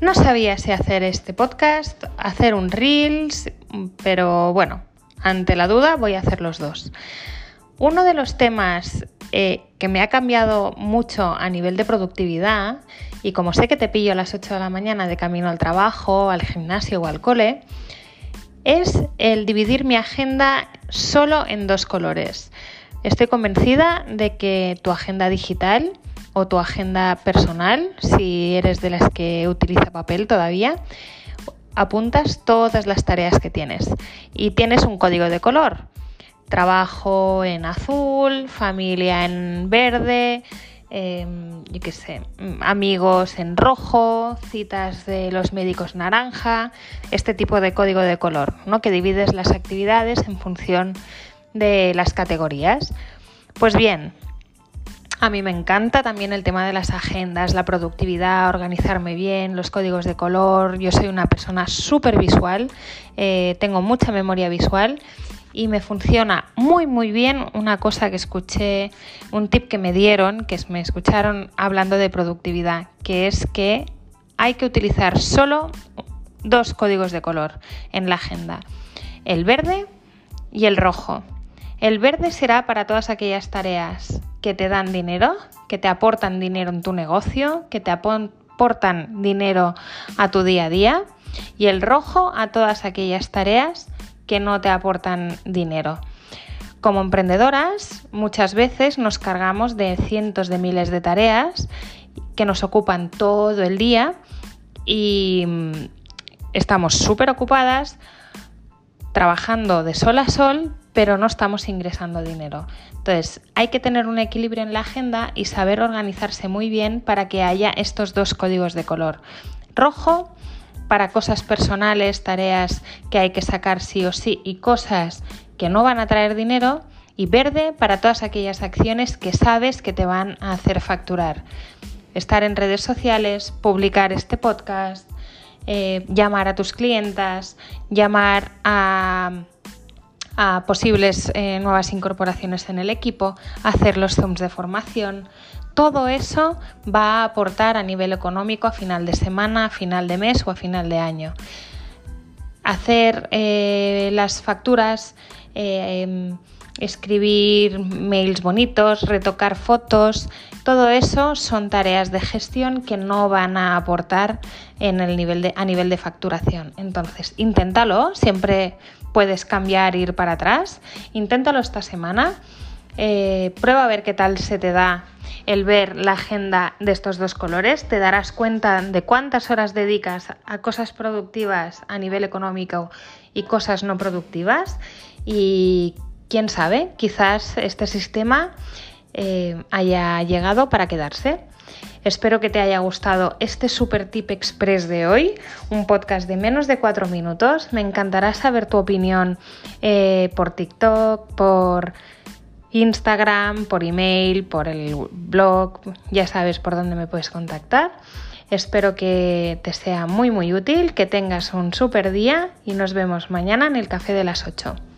No sabía si hacer este podcast, hacer un Reels, pero bueno, ante la duda voy a hacer los dos. Uno de los temas eh, que me ha cambiado mucho a nivel de productividad, y como sé que te pillo a las 8 de la mañana de camino al trabajo, al gimnasio o al cole, es el dividir mi agenda solo en dos colores. Estoy convencida de que tu agenda digital o tu agenda personal, si eres de las que utiliza papel todavía, apuntas todas las tareas que tienes y tienes un código de color. Trabajo en azul, familia en verde, em, yo qué sé, amigos en rojo, citas de los médicos naranja, este tipo de código de color, ¿no? que divides las actividades en función de las categorías. Pues bien, a mí me encanta también el tema de las agendas, la productividad, organizarme bien, los códigos de color. Yo soy una persona súper visual, eh, tengo mucha memoria visual y me funciona muy muy bien una cosa que escuché, un tip que me dieron, que me escucharon hablando de productividad, que es que hay que utilizar solo dos códigos de color en la agenda, el verde y el rojo. El verde será para todas aquellas tareas que te dan dinero, que te aportan dinero en tu negocio, que te aportan dinero a tu día a día. Y el rojo a todas aquellas tareas que no te aportan dinero. Como emprendedoras, muchas veces nos cargamos de cientos de miles de tareas que nos ocupan todo el día y mm, estamos súper ocupadas trabajando de sol a sol, pero no estamos ingresando dinero. Entonces, hay que tener un equilibrio en la agenda y saber organizarse muy bien para que haya estos dos códigos de color. Rojo para cosas personales, tareas que hay que sacar sí o sí y cosas que no van a traer dinero. Y verde para todas aquellas acciones que sabes que te van a hacer facturar. Estar en redes sociales, publicar este podcast, eh, llamar a tus clientas, llamar a, posibles eh, nuevas incorporaciones en el equipo, hacer los zooms de formación. Todo eso va a aportar a nivel económico a final de semana, a final de mes o a final de año. Hacer eh, las facturas, em, escribir mails bonitos, retocar fotos, todo eso son tareas de gestión que no van a aportar en el nivel de, a nivel de facturación. Entonces, inténtalo, siempre puedes cambiar ir para atrás. Inténtalo esta semana. Eh, prueba a ver qué tal se te da el ver la agenda de estos dos colores. Te darás cuenta de cuántas horas dedicas a cosas productivas a nivel económico y cosas no productivas. Y quién sabe, quizás este sistema eh, haya llegado para quedarse. Espero que te haya gustado este super tip express de hoy, un podcast de menos de cuatro minutos. Me encantará saber tu opinión eh, por TikTok, por Instagram, por email, por el blog, ya sabes por dónde me puedes contactar. Espero que te sea muy muy útil, que tengas un super día y nos vemos mañana en el café de las 8.